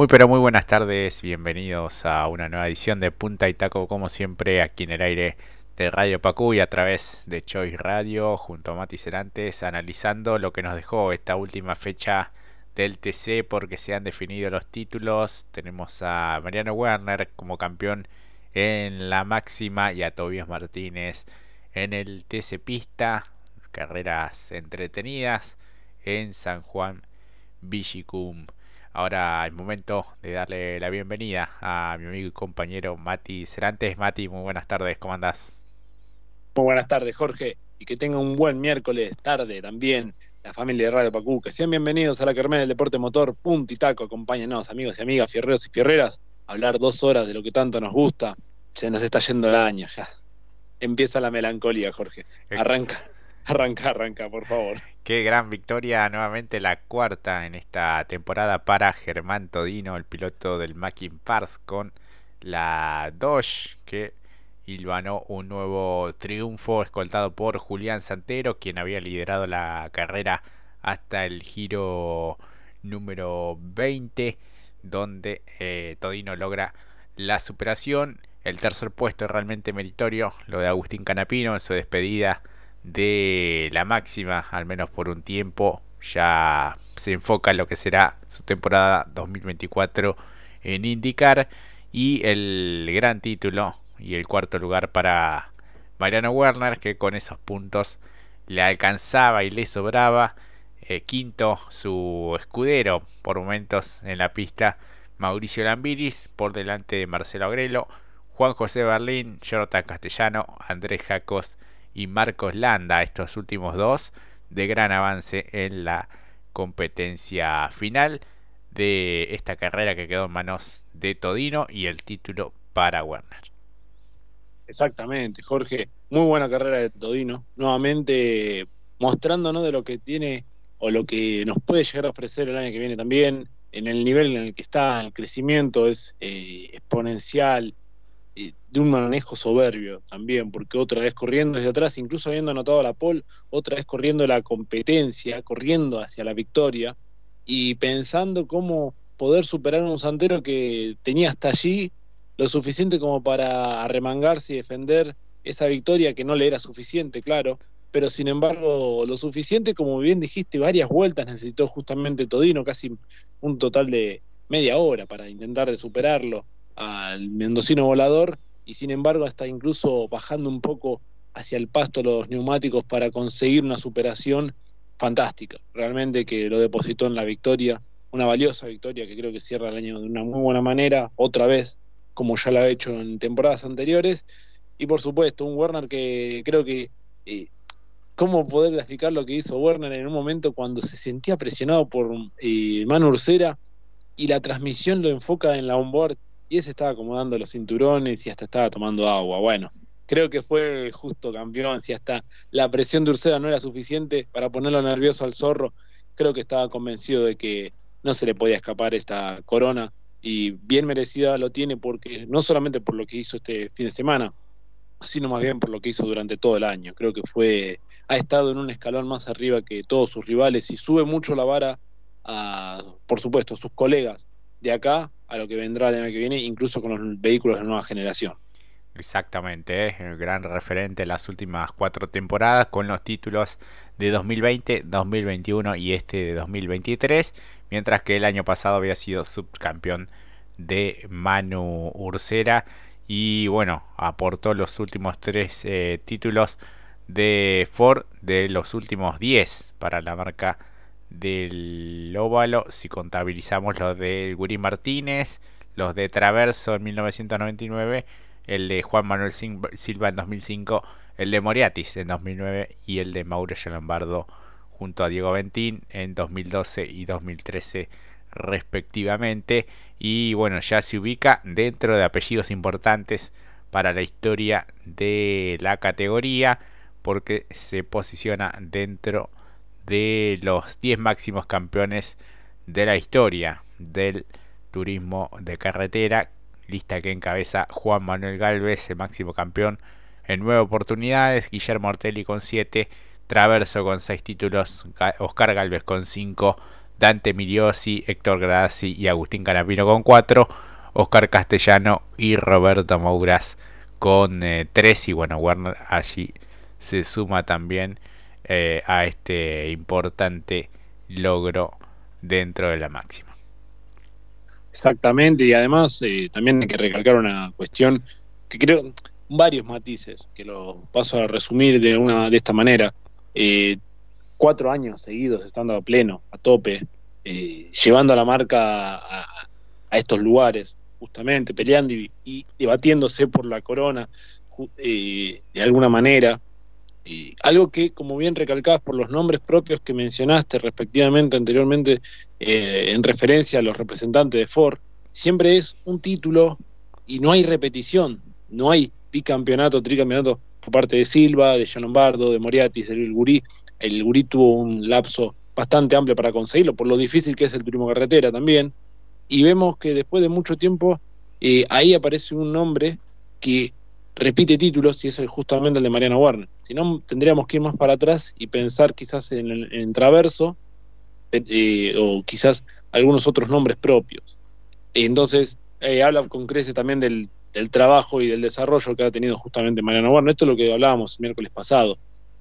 Muy pero muy buenas tardes, bienvenidos a una nueva edición de Punta y Taco como siempre aquí en el aire de Radio Pacú y a través de Choice Radio junto a Mati Cerantes analizando lo que nos dejó esta última fecha del TC porque se han definido los títulos. Tenemos a Mariano Werner como campeón en la máxima y a Tobias Martínez en el TC Pista. Carreras entretenidas en San Juan Villicum. Ahora es momento de darle la bienvenida a mi amigo y compañero Mati Cerantes. Mati, muy buenas tardes, ¿cómo andás? Muy buenas tardes, Jorge, y que tenga un buen miércoles tarde también la familia de Radio Pacú. Que sean bienvenidos a la Carmela del Deporte Motor, punto y taco. Acompáñenos, amigos y amigas, fierreros y fierreras, a hablar dos horas de lo que tanto nos gusta. Se nos está yendo el año ya. Empieza la melancolía, Jorge. Arranca. Arranca, arranca, por favor. Qué gran victoria, nuevamente la cuarta en esta temporada para Germán Todino, el piloto del Mackin Pars con la Dodge que hilvanó un nuevo triunfo escoltado por Julián Santero, quien había liderado la carrera hasta el giro número 20, donde eh, Todino logra la superación. El tercer puesto es realmente meritorio, lo de Agustín Canapino en su despedida de la máxima, al menos por un tiempo. Ya se enfoca en lo que será su temporada 2024 en indicar y el gran título y el cuarto lugar para Mariano Werner que con esos puntos le alcanzaba y le sobraba. Eh, quinto su escudero por momentos en la pista Mauricio Lambiris por delante de Marcelo Agrelo, Juan José Berlín, Jonathan Castellano, Andrés Jacos y Marcos Landa, estos últimos dos, de gran avance en la competencia final de esta carrera que quedó en manos de Todino y el título para Werner. Exactamente, Jorge, muy buena carrera de Todino, nuevamente mostrándonos de lo que tiene o lo que nos puede llegar a ofrecer el año que viene también, en el nivel en el que está, el crecimiento es eh, exponencial, de un manejo soberbio también, porque otra vez corriendo desde atrás, incluso habiendo anotado la pole, otra vez corriendo la competencia, corriendo hacia la victoria y pensando cómo poder superar a un Santero que tenía hasta allí lo suficiente como para arremangarse y defender esa victoria que no le era suficiente, claro, pero sin embargo lo suficiente, como bien dijiste, varias vueltas necesitó justamente Todino, casi un total de media hora para intentar de superarlo al mendocino volador y sin embargo hasta incluso bajando un poco hacia el pasto los neumáticos para conseguir una superación fantástica. Realmente que lo depositó en la victoria, una valiosa victoria que creo que cierra el año de una muy buena manera, otra vez, como ya lo ha hecho en temporadas anteriores. Y por supuesto, un Werner que creo que... Eh, ¿Cómo poder explicar lo que hizo Werner en un momento cuando se sentía presionado por eh, Manu Ursera y la transmisión lo enfoca en la onboard y ese estaba acomodando los cinturones y hasta estaba tomando agua. Bueno, creo que fue justo campeón. Si hasta la presión de Ursera no era suficiente para ponerlo nervioso al zorro, creo que estaba convencido de que no se le podía escapar esta corona y bien merecida lo tiene porque no solamente por lo que hizo este fin de semana, sino más bien por lo que hizo durante todo el año. Creo que fue ha estado en un escalón más arriba que todos sus rivales y sube mucho la vara a, por supuesto, a sus colegas de acá a lo que vendrá el año que viene, incluso con los vehículos de nueva generación. Exactamente, es el gran referente en las últimas cuatro temporadas con los títulos de 2020, 2021 y este de 2023, mientras que el año pasado había sido subcampeón de Manu Ursera y bueno, aportó los últimos tres eh, títulos de Ford de los últimos 10 para la marca del óvalo, si contabilizamos los de Guri Martínez, los de Traverso en 1999, el de Juan Manuel Silva en 2005, el de Moriatis en 2009 y el de Mauricio Lombardo junto a Diego Ventín en 2012 y 2013 respectivamente. Y bueno, ya se ubica dentro de apellidos importantes para la historia de la categoría porque se posiciona dentro de los 10 máximos campeones de la historia del turismo de carretera, lista que encabeza Juan Manuel Galvez, el máximo campeón en nueve oportunidades, Guillermo Ortelli con 7, Traverso con 6 títulos, Oscar Galvez con 5, Dante Miliosi, Héctor Gradasi y Agustín Canapino con 4, Oscar Castellano y Roberto Mouras con 3 y bueno, Werner allí se suma también eh, a este importante logro dentro de la máxima. Exactamente, y además eh, también hay que recalcar una cuestión que creo, varios matices, que lo paso a resumir de, una, de esta manera. Eh, cuatro años seguidos estando a pleno, a tope, llevando a la marca a, estos lugares, justamente, peleando y, debatiéndose por la corona de alguna manera. Algo que, como bien recalcabas por los nombres propios que mencionaste respectivamente anteriormente eh, en referencia a los representantes de Ford, siempre es un título y no hay repetición, no hay bicampeonato, tricampeonato por parte de Silva, de John Lombardo, de Moriatis, de Gurí, el Gurí tuvo un lapso bastante amplio para conseguirlo, por lo difícil que es el turismo carretera también. Y vemos que después de mucho tiempo, eh, ahí aparece un nombre que repite títulos y es justamente el de Mariano Warner. Si no, tendríamos que ir más para atrás y pensar quizás en el Traverso eh, o quizás algunos otros nombres propios. Entonces, eh, habla con crece también del, del, trabajo y del desarrollo que ha tenido justamente Mariano Warner. Esto es lo que hablábamos el miércoles pasado.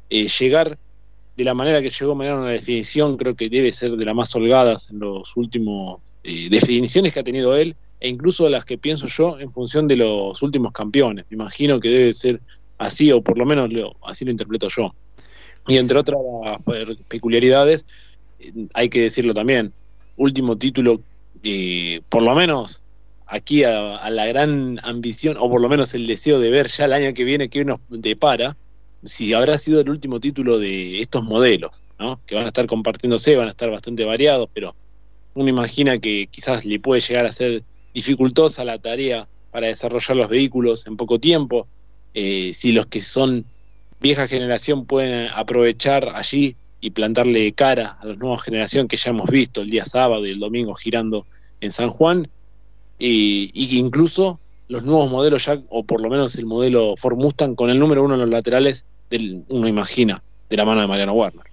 llegar de la manera que llegó Mariano a la definición, creo que debe ser de las más holgadas en los últimos eh, definiciones que ha tenido él, e incluso de las que pienso yo en función de los últimos campeones. Me imagino que debe ser así, o por lo menos así lo interpreto yo. Y entre otras peculiaridades, hay que decirlo también, último título, eh, por lo menos aquí a, a, la gran ambición, o por lo menos el deseo de ver ya el año que viene que nos depara, si habrá sido el último título de estos modelos, ¿no? que van a estar compartiéndose, van a estar bastante variados, pero uno imagina que quizás le puede llegar a ser dificultosa la tarea para desarrollar los vehículos en poco tiempo. Eh, si los que son vieja generación pueden aprovechar allí y plantarle cara a la nueva generación que ya hemos visto el día sábado y el domingo girando en San Juan, y, y que incluso los nuevos modelos ya, o por lo menos el modelo Ford Mustang con el número uno en los laterales, del, uno imagina, de la mano de Mariano Warner.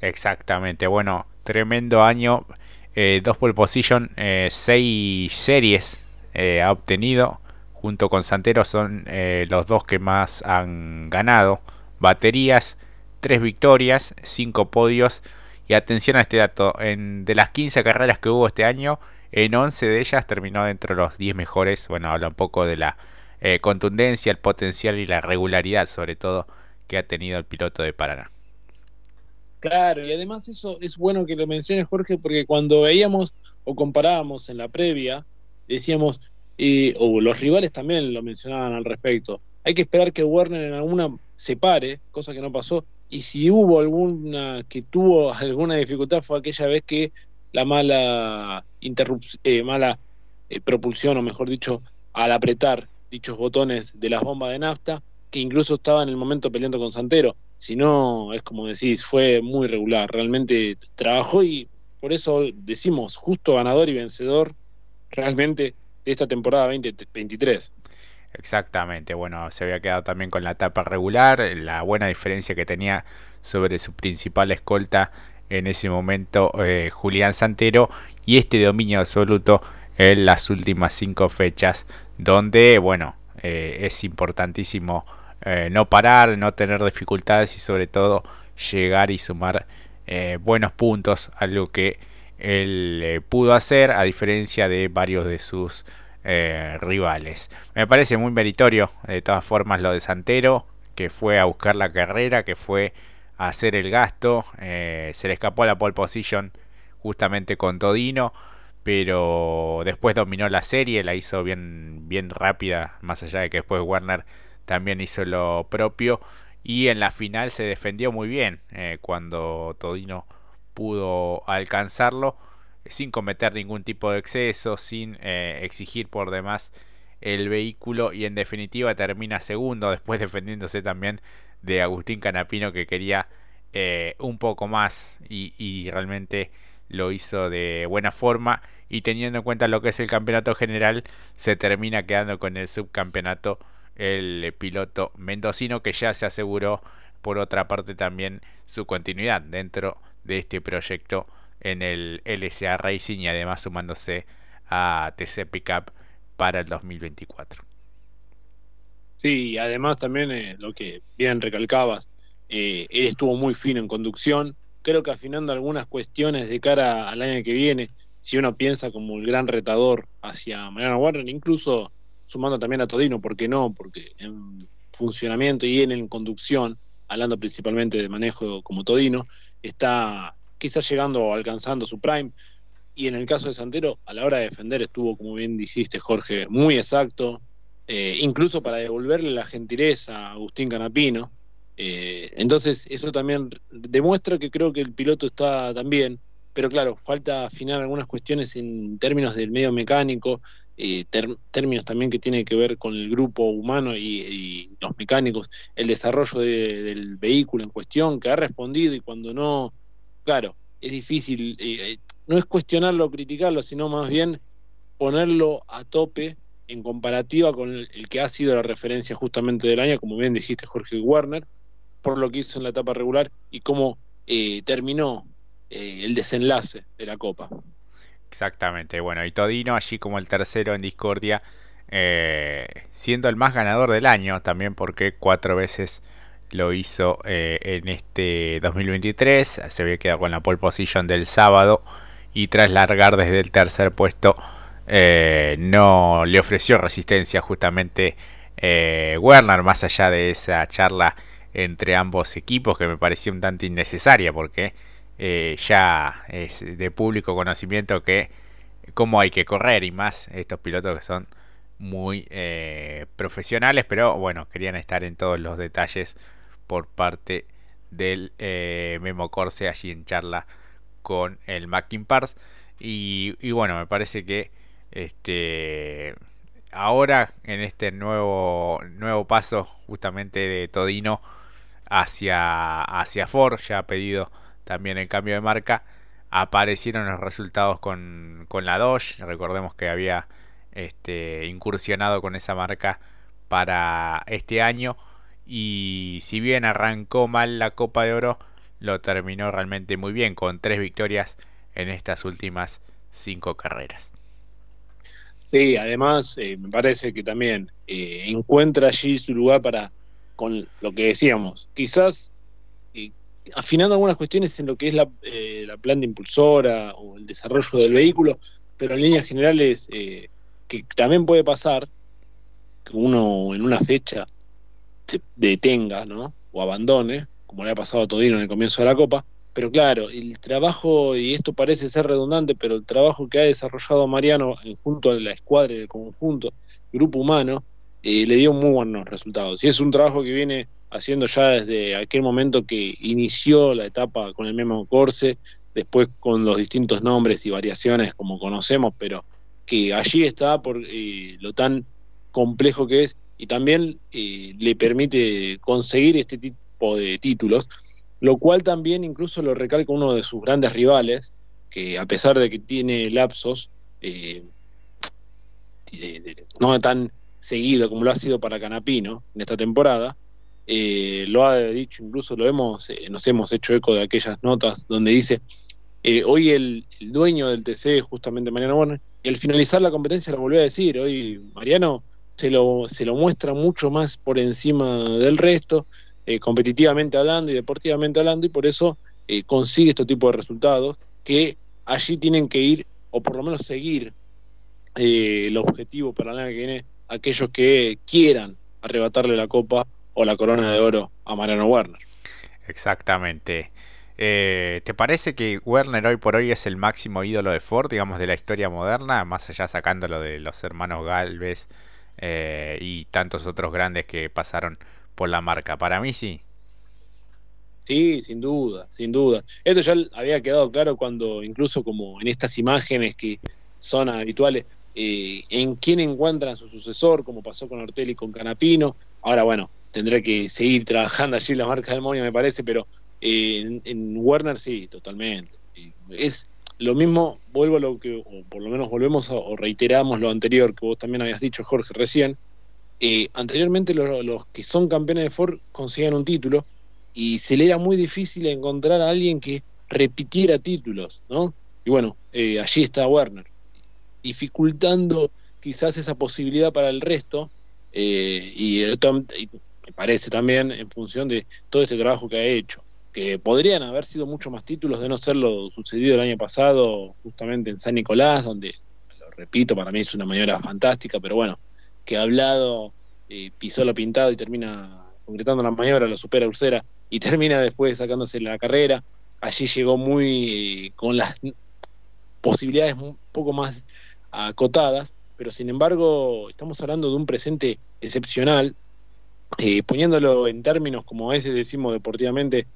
Exactamente, bueno, tremendo año, eh, dos pole position, eh, seis series eh, ha obtenido, junto con Santero son los dos que más han ganado, baterías, tres victorias, cinco podios, y atención a este dato, en, de las 15 carreras que hubo este año, en 11 de ellas terminó dentro de los 10 mejores. Bueno, habla un poco de la contundencia, el potencial y la regularidad, sobre todo, que ha tenido el piloto de Paraná. Claro, y además eso es bueno que lo menciones, Jorge, porque cuando veíamos o comparábamos en la previa, decíamos, o los rivales también lo mencionaban al respecto, hay que esperar que Werner en alguna se pare, cosa que no pasó, y si hubo alguna que tuvo alguna dificultad fue aquella vez que la mala, eh, mala eh, propulsión, o mejor dicho, al apretar dichos botones de las bombas de nafta, que incluso estaba en el momento peleando con Santero. Si no, es como decís, fue muy regular. Realmente trabajó y por eso decimos justo ganador y vencedor realmente de esta temporada 2023. Exactamente, bueno, se había quedado también con la etapa regular, la buena diferencia que tenía sobre su principal escolta en ese momento eh, Julián Santero y este dominio absoluto en las últimas cinco fechas donde bueno eh, es importantísimo eh, no parar no tener dificultades y sobre todo llegar y sumar buenos puntos algo que él pudo hacer a diferencia de varios de sus rivales me parece muy meritorio de todas formas lo de Santero que fue a buscar la carrera que fue hacer el gasto. Eh, se le escapó a la pole position justamente con Todino, pero después dominó la serie, la hizo bien, bien rápida, más allá de que después Warner también hizo lo propio. Y en la final se defendió muy bien eh, cuando Todino pudo alcanzarlo sin cometer ningún tipo de exceso, sin eh, exigir por demás el vehículo y en definitiva termina segundo después defendiéndose también de Agustín Canapino que quería eh, un poco más y, realmente lo hizo de buena forma y teniendo en cuenta lo que es el campeonato general se termina quedando con el subcampeonato el piloto mendocino que ya se aseguró por otra parte también su continuidad dentro de este proyecto en el LSA Racing y además sumándose a TC Pickup para el 2024. Sí, además también eh, lo que bien recalcabas, eh, él estuvo muy fino en conducción, creo que afinando algunas cuestiones de cara al año que viene, si uno piensa como el gran retador hacia Mariano Warner, incluso sumando también a Todino, ¿por qué no? Porque en funcionamiento y en, en conducción, hablando principalmente de manejo como Todino, está quizás llegando o alcanzando su prime. Y en el caso de Santero, a la hora de defender estuvo, como bien dijiste, Jorge, muy exacto, eh, incluso para devolverle la gentileza a Agustín Canapino. Eh, entonces, eso también demuestra que creo que el piloto está también, pero claro, falta afinar algunas cuestiones en términos del medio mecánico, eh, términos también que tienen que ver con el grupo humano y, los mecánicos, el desarrollo del vehículo en cuestión, que ha respondido y cuando no, claro, es difícil, eh, no es cuestionarlo o criticarlo, sino más bien ponerlo a tope en comparativa con el, que ha sido la referencia justamente del año, como bien dijiste Jorge Werner, por lo que hizo en la etapa regular y cómo eh, terminó eh, el desenlace de la Copa. Exactamente, bueno, y Todino allí como el tercero en discordia, siendo el más ganador del año, también porque cuatro veces lo hizo eh, en este 2023, se había quedado con la pole position del sábado y tras largar desde el tercer puesto eh, no le ofreció resistencia justamente eh, Werner más allá de esa charla entre ambos equipos que me pareció un tanto innecesaria porque ya es de público conocimiento que cómo hay que correr y más estos pilotos que son muy profesionales pero bueno querían estar en todos los detalles por parte del eh, Memo Corse allí en charla con el Mackin Pars. Y, bueno, me parece que este ahora en este nuevo, nuevo paso justamente de Todino hacia, hacia Ford, ya ha pedido también el cambio de marca, aparecieron los resultados con, con la Dodge, recordemos que había este, incursionado con esa marca para este año y si bien arrancó mal la Copa de Oro, lo terminó realmente muy bien con tres victorias en estas últimas cinco carreras. Sí, además eh, me parece que también eh, encuentra allí su lugar para, con lo que decíamos, quizás afinando algunas cuestiones en lo que es la, la planta impulsora o el desarrollo del vehículo, pero en líneas generales que también puede pasar que uno en una fecha detenga, ¿no? O abandone, como le ha pasado a Todino en el comienzo de la Copa. Pero claro, el trabajo, y esto parece ser redundante, pero el trabajo que ha desarrollado Mariano junto a la escuadra del conjunto, grupo humano, eh, le dio muy buenos resultados. Y es un trabajo que viene haciendo ya desde aquel momento que inició la etapa con el mismo Corse, después con los distintos nombres y variaciones como conocemos, pero que allí está por eh, lo tan complejo que es y también eh, le permite conseguir este tipo de títulos, lo cual también incluso lo recalca uno de sus grandes rivales, que a pesar de que tiene lapsos, eh, no tan seguido como lo ha sido para Canapino en esta temporada, eh, lo ha dicho, incluso lo hemos, nos hemos hecho eco de aquellas notas donde dice, hoy el, dueño del TC, justamente Mariano Warner, y al finalizar la competencia lo volvió a decir, hoy Mariano se lo, se lo muestra mucho más por encima del resto, eh, competitivamente hablando y deportivamente hablando, y por eso eh, consigue este tipo de resultados que allí tienen que ir, o por lo menos seguir eh, el objetivo para el año que viene, aquellos que quieran arrebatarle la copa o la corona de oro a Mariano Werner. Exactamente. ¿Te parece que Werner hoy por hoy es el máximo ídolo de Ford, digamos, de la historia moderna, más allá sacándolo de los hermanos Galvez eh, y tantos otros grandes que pasaron por la marca. Para mí sí. Sí, sin duda, sin duda. Esto ya había quedado claro cuando incluso como en estas imágenes que son habituales, eh, en quién encuentran su sucesor, como pasó con Ortelli y con Canapino. Ahora, bueno, tendré que seguir trabajando allí la marca del Moño, me parece, pero eh, en, Werner sí, totalmente. Es lo mismo, vuelvo a lo que, o por lo menos volvemos o reiteramos lo anterior que vos también habías dicho, Jorge, recién. Eh, anteriormente los, que son campeones de Ford consiguen un título y se le era muy difícil encontrar a alguien que repitiera títulos, ¿no? Y bueno, eh, allí está Werner, dificultando quizás esa posibilidad para el resto, eh, y, me parece también en función de todo este trabajo que ha hecho, que podrían haber sido mucho más títulos de no ser lo sucedido el año pasado, justamente en San Nicolás, donde, lo repito, para mí es una maniobra fantástica, pero bueno, que ha hablado, eh, pisó lo pintado y termina concretando la maniobra, lo supera Ursera y termina después sacándose la carrera. Allí llegó muy eh, con las posibilidades un poco más acotadas, pero sin embargo estamos hablando de un presente excepcional, eh, poniéndolo en términos como a veces decimos deportivamente,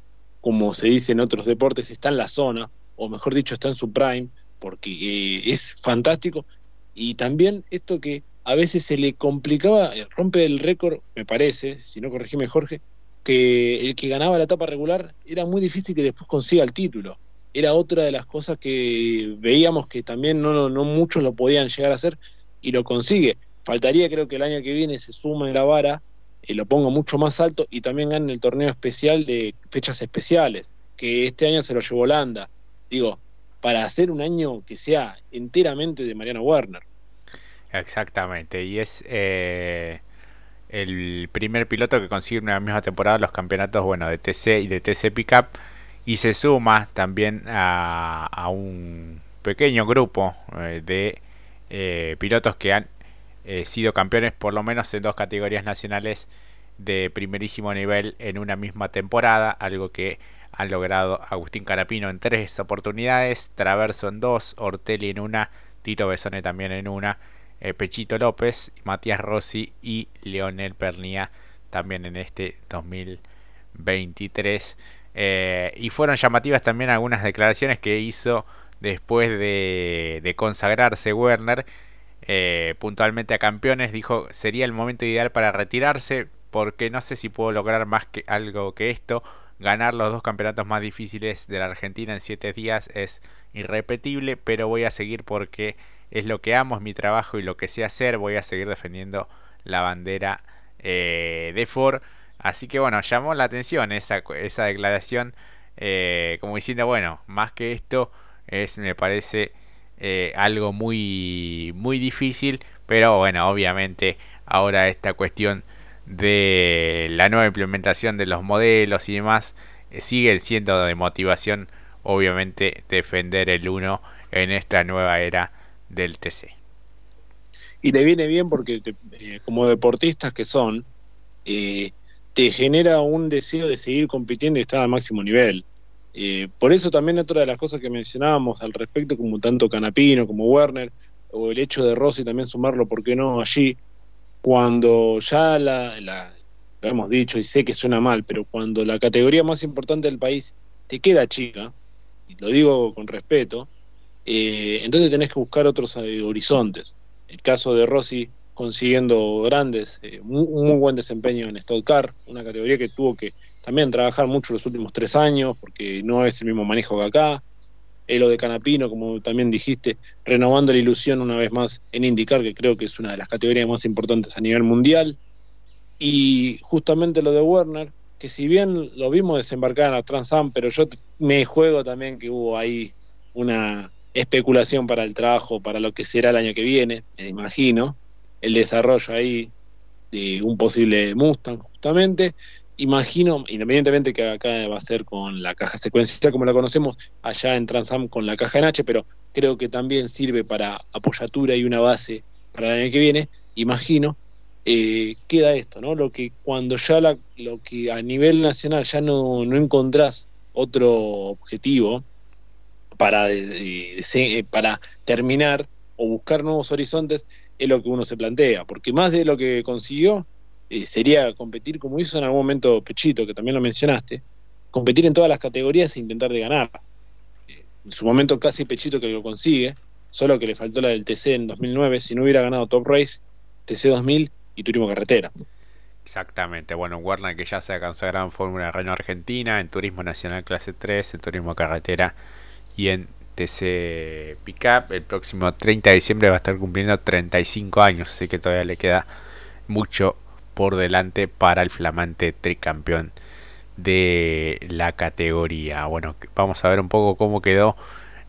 como se dice en otros deportes, está en la zona, o mejor dicho, está en su prime, porque eh, es fantástico. Y también esto que a veces se le complicaba, eh, rompe el récord, me parece, si no corregime Jorge, que el que ganaba la etapa regular era muy difícil que después consiga el título. Era otra de las cosas que veíamos que también no, no, muchos lo podían llegar a hacer y lo consigue. Faltaría creo que el año que viene se suma en la vara, y lo ponga mucho más alto y también gane el torneo especial de fechas especiales, que este año se lo llevó Holanda. Digo, para hacer un año que sea enteramente de Mariano Werner. Exactamente, y es eh, el primer piloto que consigue en misma temporada los campeonatos bueno, de TC y de TC Pickup y se suma también a, un pequeño grupo eh, de eh, pilotos que han sido campeones por lo menos en dos categorías nacionales de primerísimo nivel en una misma temporada, algo que han logrado Agustín Carapino en tres oportunidades, Traverso en dos, Ortelli en una, Tito Besone también en una eh, Pechito López, Matías Rossi y Leonel Pernía también en este 2023. Eh, y fueron llamativas también algunas declaraciones que hizo después de, consagrarse Werner. Eh, puntualmente a campeones dijo sería el momento ideal para retirarse porque no sé si puedo lograr más que algo que esto ganar los dos campeonatos más difíciles de la Argentina en siete días es irrepetible pero voy a seguir porque es lo que amo, es mi trabajo y lo que sé hacer. Voy a seguir defendiendo la bandera eh, de Ford. Así que bueno, llamó la atención esa, esa declaración. Eh, como diciendo, bueno, más que esto es, me parece eh, algo muy, muy difícil. Pero bueno, obviamente ahora esta cuestión de la nueva implementación de los modelos y demás sigue siendo de motivación, obviamente, defender el 1 en esta nueva era del TC. Y te viene bien porque eh, como deportistas que son, eh, te genera un deseo de seguir compitiendo y estar al máximo nivel. Eh, por eso también otra de las cosas que mencionábamos al respecto, como tanto Canapino como Werner, o el hecho de Rossi también sumarlo, ¿por qué no allí? Cuando ya la, lo hemos dicho y sé que suena mal, pero cuando la categoría más importante del país te queda chica, y lo digo con respeto, eh, entonces tenés que buscar otros eh, horizontes. El caso de Rossi consiguiendo grandes, eh, un muy buen desempeño en Stock Car, una categoría que tuvo que también trabajar mucho los últimos tres años, porque no es el mismo manejo que acá. lo de Canapino, como también dijiste, renovando la ilusión una vez más en indicar que creo que es una de las categorías más importantes a nivel mundial. Y justamente lo de Werner, que si bien lo vimos desembarcar en la Transam, pero yo me juego también que hubo ahí una, especulación para el trabajo, para lo que será el año que viene, me imagino, el desarrollo ahí de un posible Mustang justamente. Imagino, independientemente que acá va a ser con la caja secuencial como la conocemos, allá en Transam con la caja NH, pero creo que también sirve para apoyatura y una base para el año que viene, imagino, eh, queda esto, ¿no? Lo que cuando ya la, lo que a nivel nacional ya no, no encontrás otro objetivo, para, eh, eh, para terminar o buscar nuevos horizontes es lo que uno se plantea, porque más de lo que consiguió eh, sería competir como hizo en algún momento Pechito, que también lo mencionaste, competir en todas las categorías e intentar de ganar. en su momento casi Pechito que lo consigue, solo que le faltó la del TC en 2009, si no hubiera ganado Top Race, TC 2000 y Turismo Carretera. Exactamente, bueno, Warner que ya se consagrado en Fórmula Reino Argentina, en Turismo Nacional Clase 3, en Turismo Carretera y en TC Pickup. El próximo 30 de diciembre va a estar cumpliendo 35 años, así que todavía le queda mucho por delante para el flamante tricampeón de la categoría. Bueno, vamos a ver un poco cómo quedó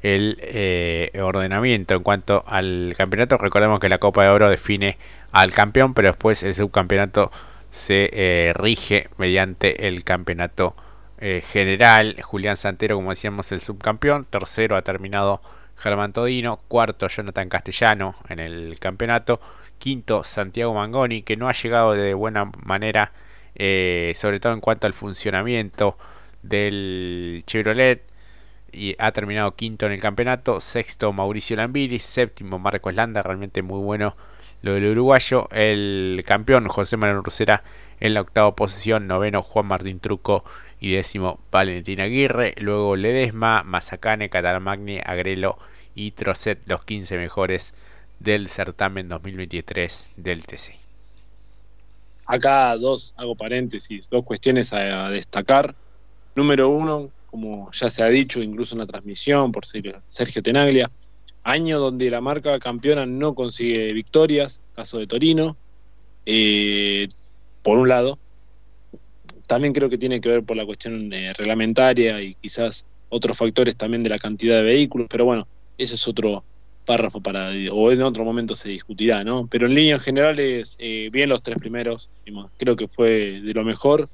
el eh, ordenamiento en cuanto al campeonato. Recordemos que la Copa de Oro define al campeón, pero después el subcampeonato se eh, rige mediante el campeonato eh, general. Julián Santero, como decíamos, el subcampeón. Tercero ha terminado Germán Todino. Cuarto, Jonathan Castellano en el campeonato. Quinto, Santiago Mangoni, que no ha llegado de buena manera, sobre todo en cuanto al funcionamiento del Chevrolet y ha terminado quinto en el campeonato. Sexto Mauricio Lambiris. Séptimo Marco Eslanda. Realmente muy bueno lo del uruguayo. El campeón José Manuel Rosera en la octava posición. Noveno Juan Martín Truco. Y décimo Valentín Aguirre. Luego Ledesma, Mazacane, Catalamagni, Agrelo y Trocet. Los 15 mejores del certamen 2023 del TC. Acá dos, hago paréntesis, dos cuestiones a destacar. Número uno, como ya se ha dicho incluso en la transmisión por Sergio Tenaglia. Año donde la marca campeona no consigue victorias, caso de Torino, eh, por un lado. También creo que tiene que ver por la cuestión eh, reglamentaria y quizás otros factores también de la cantidad de vehículos, pero bueno, ese es otro párrafo para, o en otro momento se discutirá, ¿no? Pero en líneas generales, eh, bien los tres primeros, creo que fue de lo mejor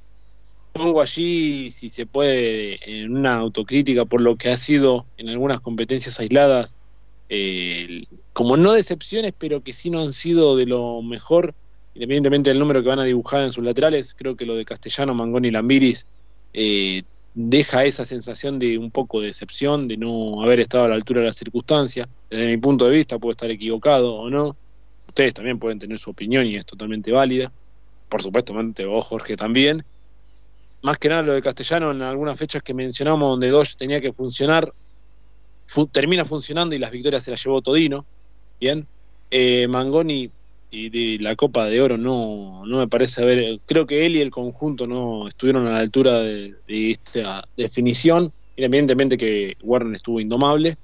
pongo allí, si se puede, en una autocrítica por lo que ha sido en algunas competencias aisladas, eh, como no decepciones, pero que sí no han sido de lo mejor, independientemente del número que van a dibujar en sus laterales, creo que lo de Castellano, Mangón y Lambiris eh, deja esa sensación de un poco de decepción, de no haber estado a la altura de la circunstancia. Desde mi punto de vista, puedo estar equivocado o no. Ustedes también pueden tener su opinión y es totalmente válida. Por supuesto, vos, Jorge, también más que nada lo de Castellano en algunas fechas que mencionamos donde Dodge tenía que funcionar, termina funcionando y las victorias se las llevó Todino. Bien. Eh, Mangoni y la Copa de Oro no, no me parece haber. Creo que él y el conjunto no estuvieron a la altura de, esta definición. Evidentemente que Warren estuvo indomable.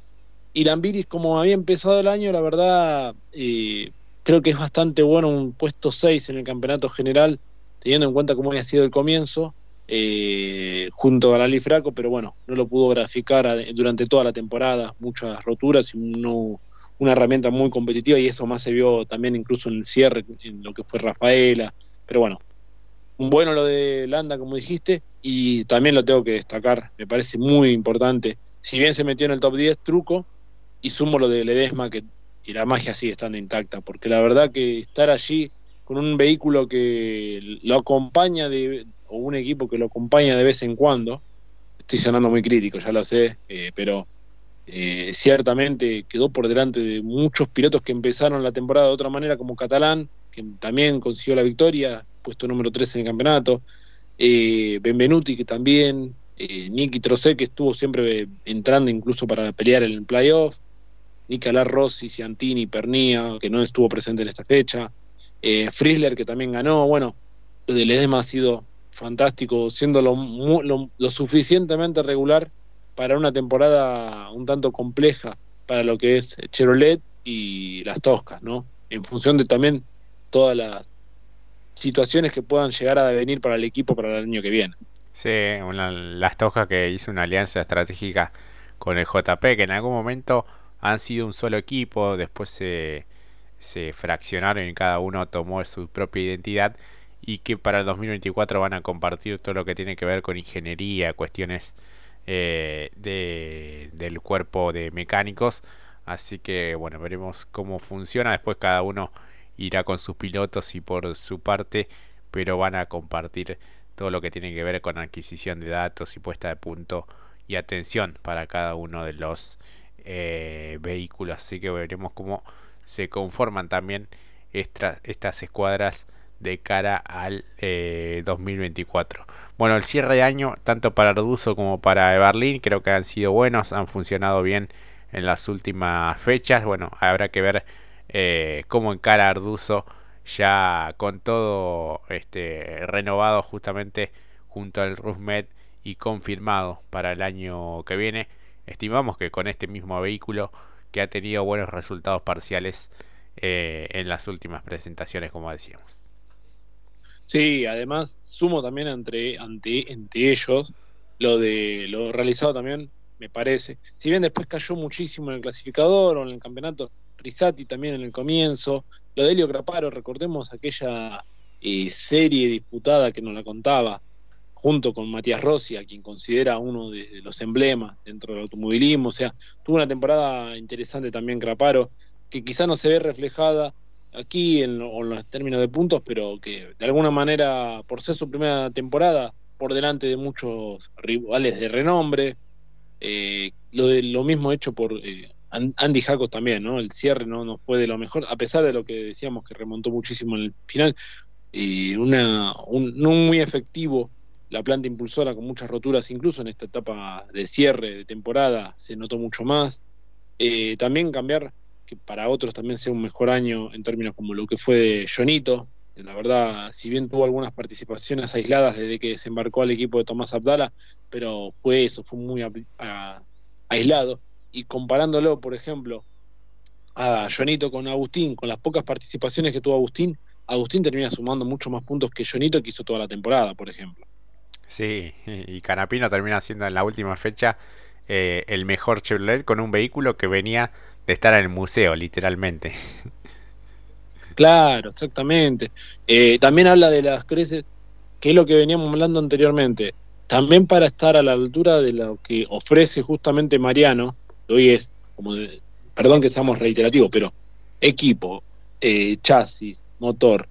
Y Lambiris, como había empezado el año, la verdad, eh, creo que es bastante bueno un puesto 6 en el campeonato general, teniendo en cuenta cómo había sido el comienzo eh, junto a Lali Fraco, pero bueno, no lo pudo graficar durante toda la temporada, muchas roturas y una herramienta muy competitiva y eso más se vio también incluso en el cierre, en lo que fue Rafaela, pero bueno, bueno lo de Landa, como dijiste, y también lo tengo que destacar, me parece muy importante, si bien se metió en el top 10, truco, y sumo lo de Ledesma, que y la magia sigue estando intacta, porque la verdad que estar allí con un vehículo que lo acompaña de, o un equipo que lo acompaña de vez en cuando, estoy sonando muy crítico, ya lo sé, eh, pero eh, ciertamente quedó por delante de muchos pilotos que empezaron la temporada de otra manera, como Catalán, que también consiguió la victoria, puesto número 3 en el campeonato, eh, Benvenuti, que también, eh, Nicky Trocé, que estuvo siempre entrando incluso para pelear en el playoff, Nicolás Rossi, Ciantini, Pernía, que no estuvo presente en esta fecha, eh, Frizzler, que también ganó, bueno, lo de ha sido fantástico, siendo lo, lo, suficientemente regular para una temporada un tanto compleja para lo que es Chevrolet y las Toscas, ¿no? En función de también todas las situaciones que puedan llegar a devenir para el equipo para el año que viene. Sí, las Toscas que hizo una alianza estratégica con el JP, que en algún momento han sido un solo equipo, después se, se fraccionaron y cada uno tomó su propia identidad y que para el 2024 van a compartir todo lo que tiene que ver con ingeniería, cuestiones eh, de, del cuerpo de mecánicos. Así que bueno, veremos cómo funciona. Después cada uno irá con sus pilotos y por su parte, pero van a compartir todo lo que tiene que ver con adquisición de datos y puesta de punto y atención para cada uno de los eh, vehículos. Así que veremos cómo se conforman también estas escuadras de cara al 2024. Bueno, el cierre de año, tanto para Arduzo como para Berlín, creo que han sido buenos, han funcionado bien en las últimas fechas. Bueno, habrá que ver eh, cómo encara Arduzo ya con todo este renovado justamente junto al Rusmed y confirmado para el año que viene. Estimamos que con este mismo vehículo que ha tenido buenos resultados parciales eh, en las últimas presentaciones, como decíamos. Sí, además sumo también entre, ante, ellos lo de lo realizado también, me parece. Si bien después cayó muchísimo en el clasificador o en el campeonato, Risati también en el comienzo, lo de Helio Craparo, recordemos aquella eh, serie disputada que nos la contaba, junto con Matías Rossi, a quien considera uno de los emblemas dentro del automovilismo. O sea, tuvo una temporada interesante también Craparo, que quizá no se ve reflejada aquí en, los términos de puntos, pero que de alguna manera, por ser su primera temporada, por delante de muchos rivales de renombre, eh, lo, de, lo mismo hecho por eh, Andy Jacos también, ¿no? El cierre no, no fue de lo mejor, a pesar de lo que decíamos que remontó muchísimo en el final, y una, un, no muy efectivo la planta impulsora con muchas roturas, incluso en esta etapa de cierre de temporada se notó mucho más. Eh, también cambiar que para otros también sea un mejor año en términos como lo que fue de Jonito. La verdad, si bien tuvo algunas participaciones aisladas desde que se embarcó al equipo de Tomás Abdala, pero fue eso, fue muy aislado. Y comparándolo, por ejemplo, a Jonito con Agustín, con las pocas participaciones que tuvo Agustín, Agustín termina sumando mucho más puntos que Jonito que hizo toda la temporada, por ejemplo. Sí, y Canapino termina siendo en la última fecha eh, el mejor Chevrolet con un vehículo que venía de estar en el museo, literalmente. Claro, exactamente. Eh, también habla de las creces, que es lo que veníamos hablando anteriormente. También para estar a la altura de lo que ofrece justamente Mariano, hoy es, como perdón que seamos reiterativos, pero equipo, eh, chasis, motor,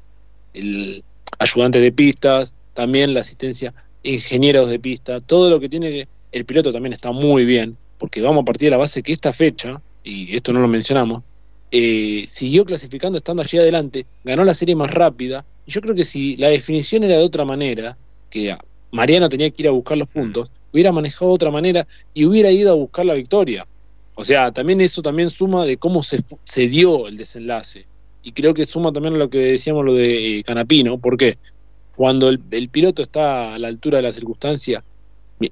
el ayudante de pistas, también la asistencia, ingenieros de pista, todo lo que tiene el piloto también está muy bien, porque vamos a partir de la base que esta fecha y esto no lo mencionamos, eh, siguió clasificando estando allí adelante, ganó la serie más rápida, y yo creo que si la definición era de otra manera, que Mariano tenía que ir a buscar los puntos, hubiera manejado de otra manera y hubiera ido a buscar la victoria. O sea, también eso también suma de cómo se, se dio el desenlace. Y creo que suma también a lo que decíamos lo de eh, Canapino, porque cuando el, el, piloto está a la altura de la circunstancia,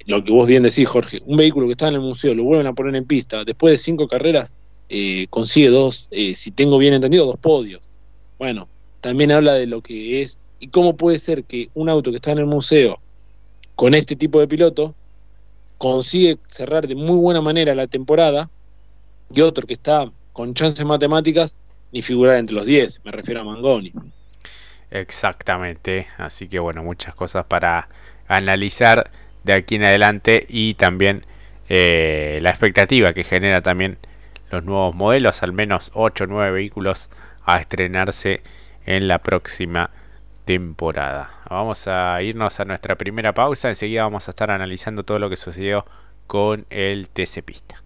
lo que vos bien decís, Jorge, un vehículo que está en el museo, lo vuelven a poner en pista, después de cinco carreras, eh, consigue dos, eh, si tengo bien entendido, dos podios. Bueno, también habla de lo que es y cómo puede ser que un auto que está en el museo con este tipo de piloto consigue cerrar de muy buena manera la temporada y otro que está con chances matemáticas ni figurar entre los 10, me refiero a Mangoni. Exactamente, así que bueno, muchas cosas para analizar de aquí en adelante y también eh, la expectativa que genera también los nuevos modelos, al menos 8 o 9 vehículos a estrenarse en la próxima temporada. Vamos a irnos a nuestra primera pausa, enseguida vamos a estar analizando todo lo que sucedió con el TC Pista.